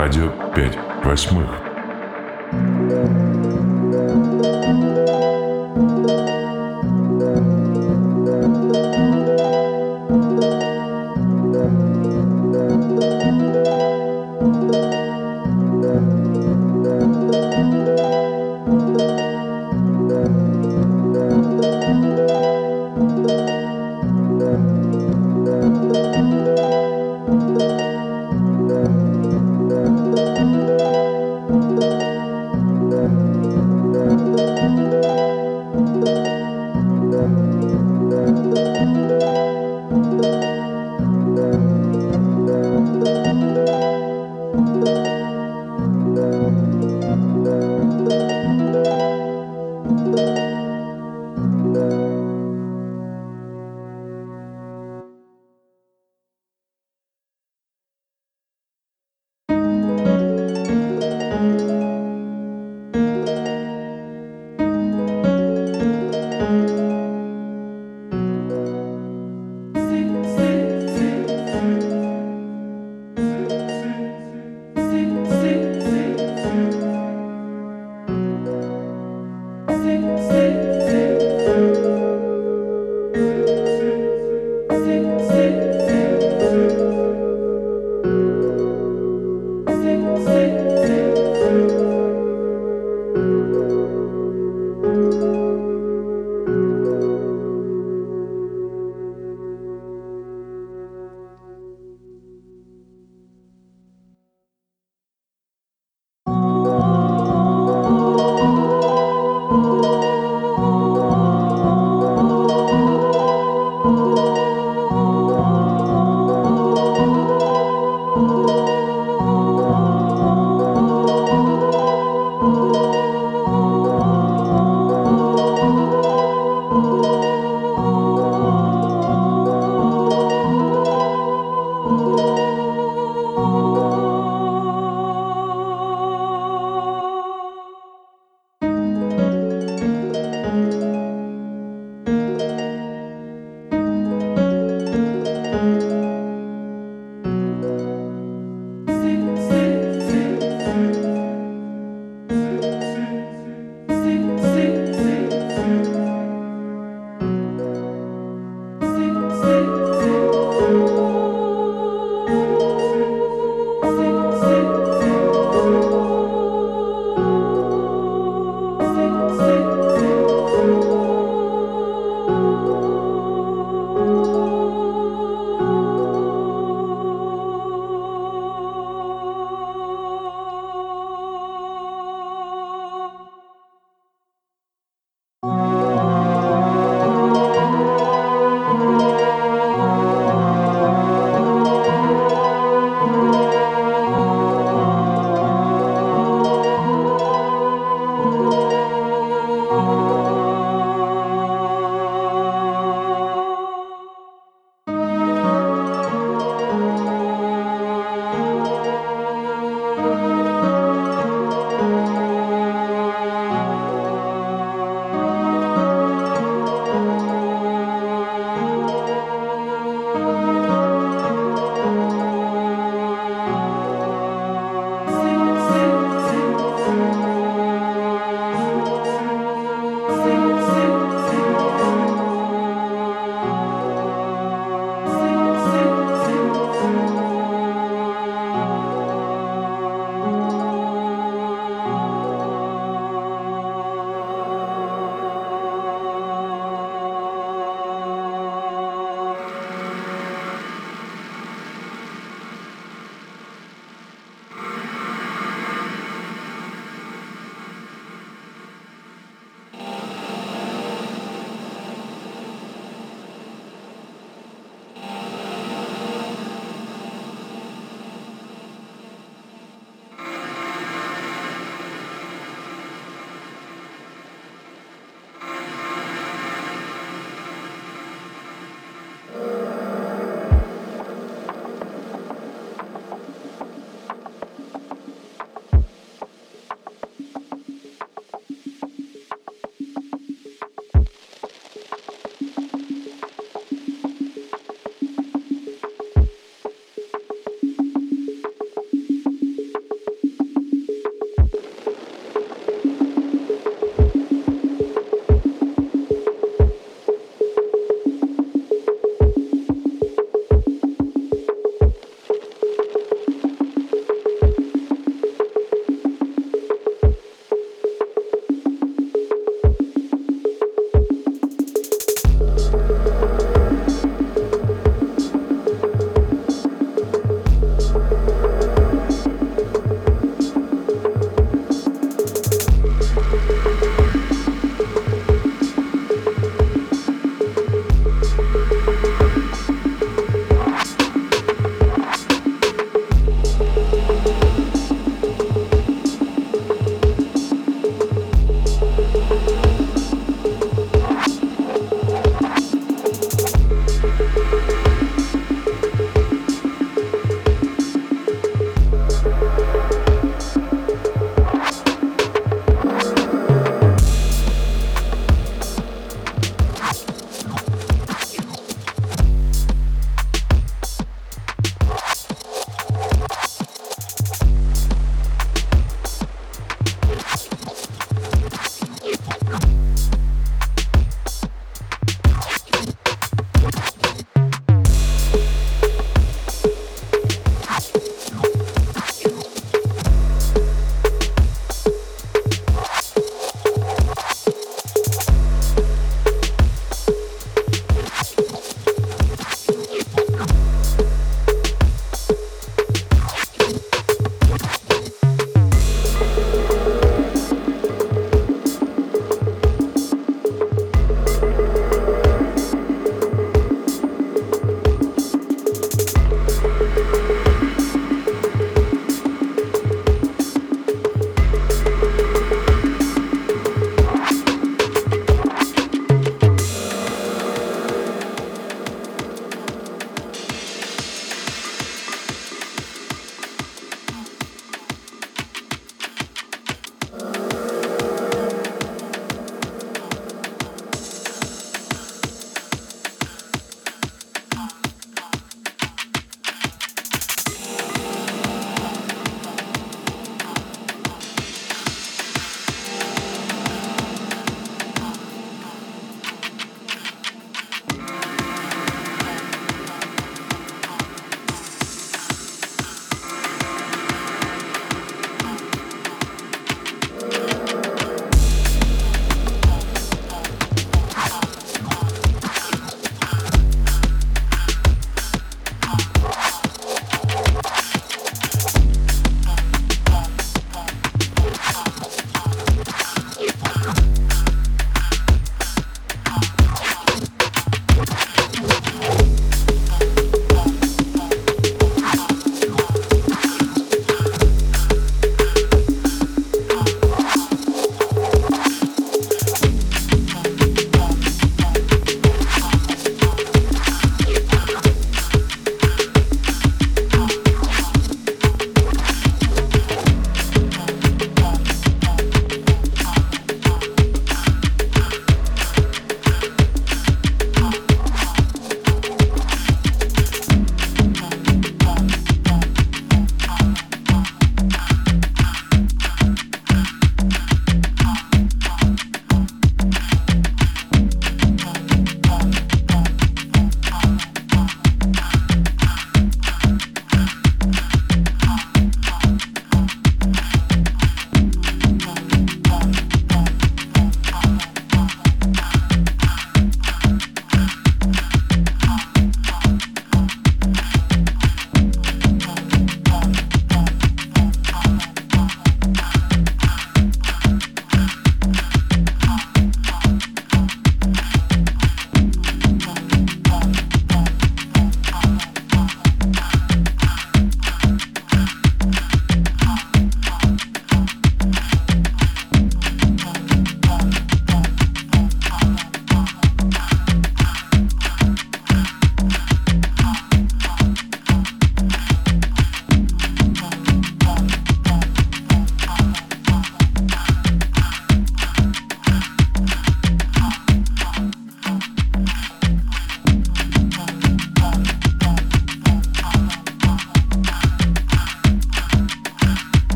Радио 5 восьмых.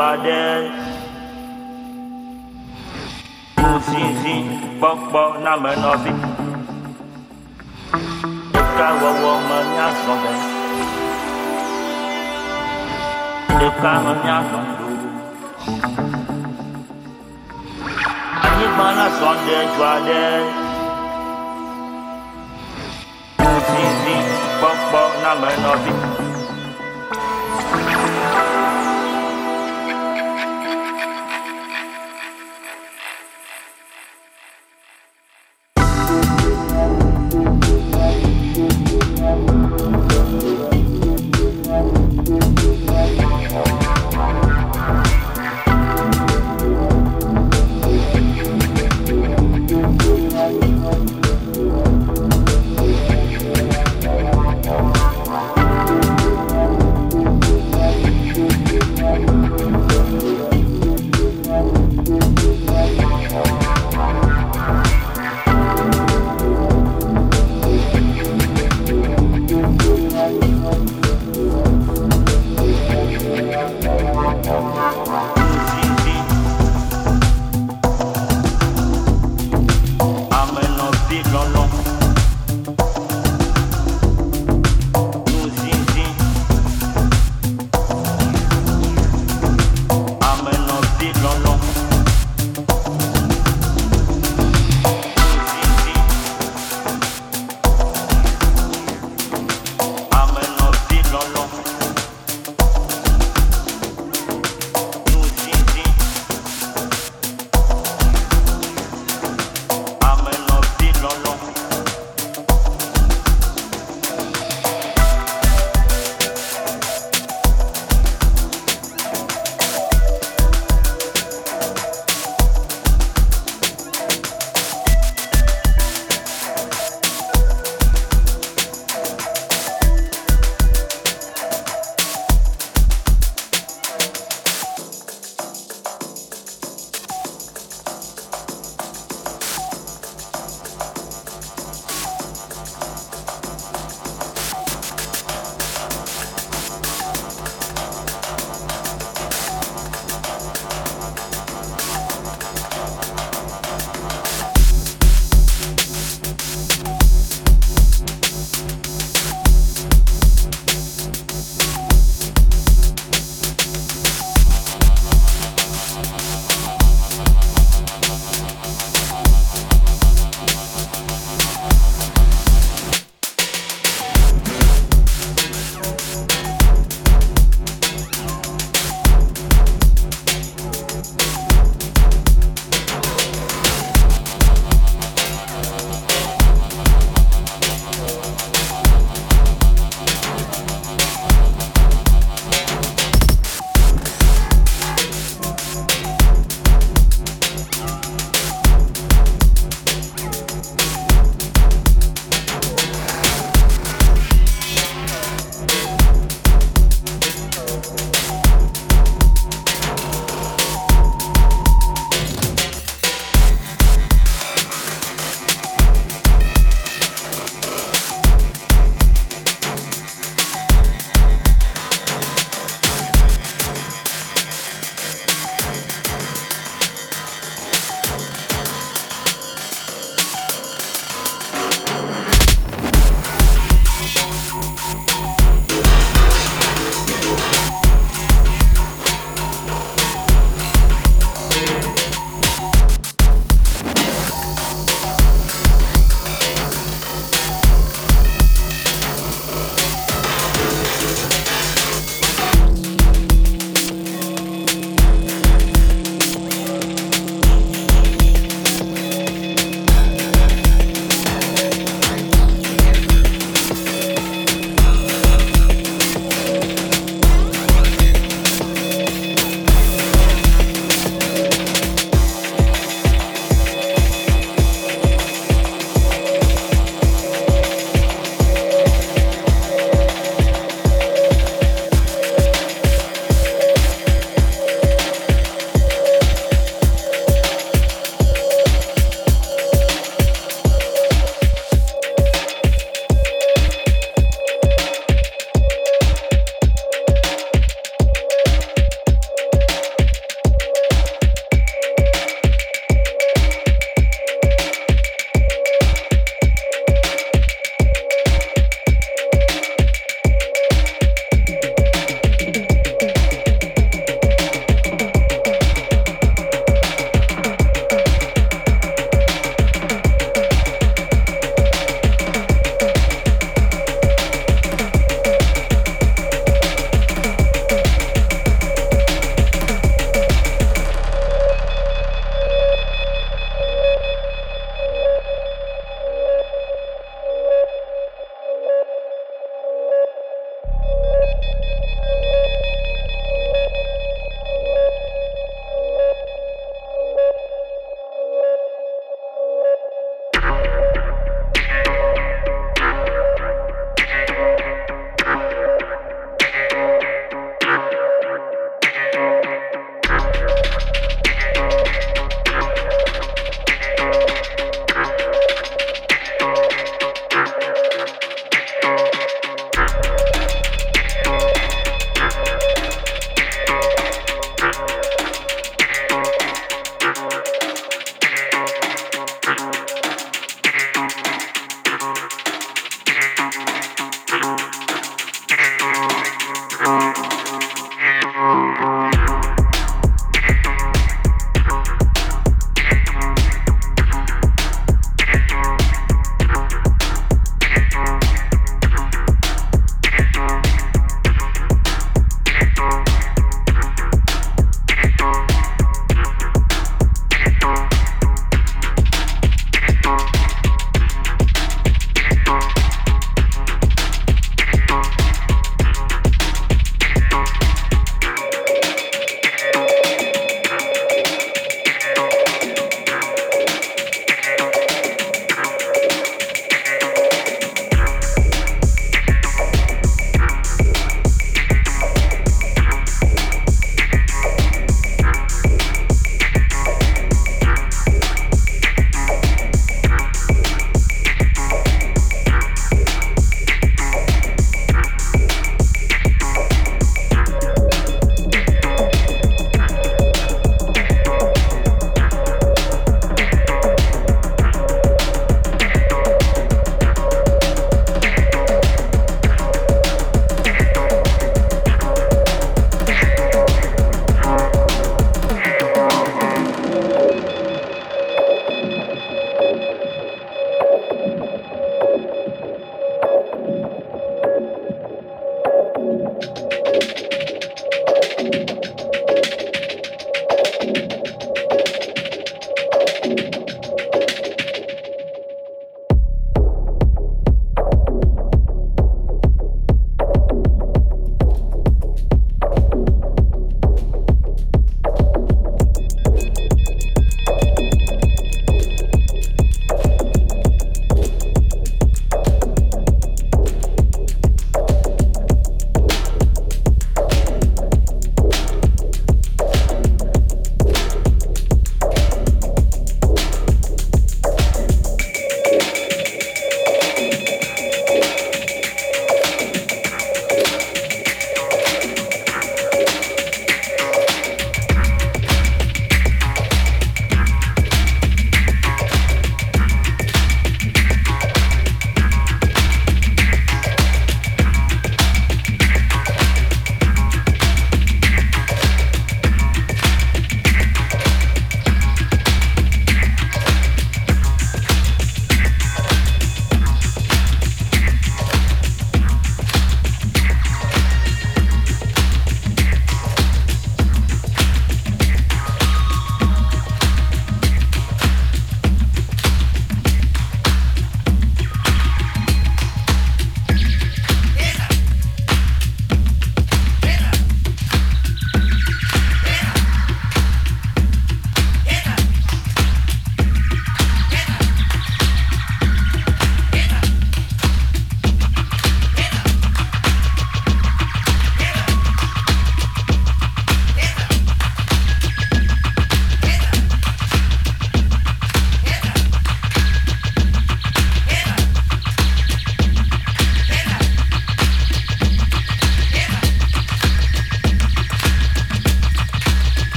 Aɖe nuzizi kpɔkpɔ na me nɔvi ɖeka wɔwɔ me miazɔ ɖe ɖeka me ɖo anyigba zɔ ɖe dzo aɖe nuzizi kpɔkpɔ na me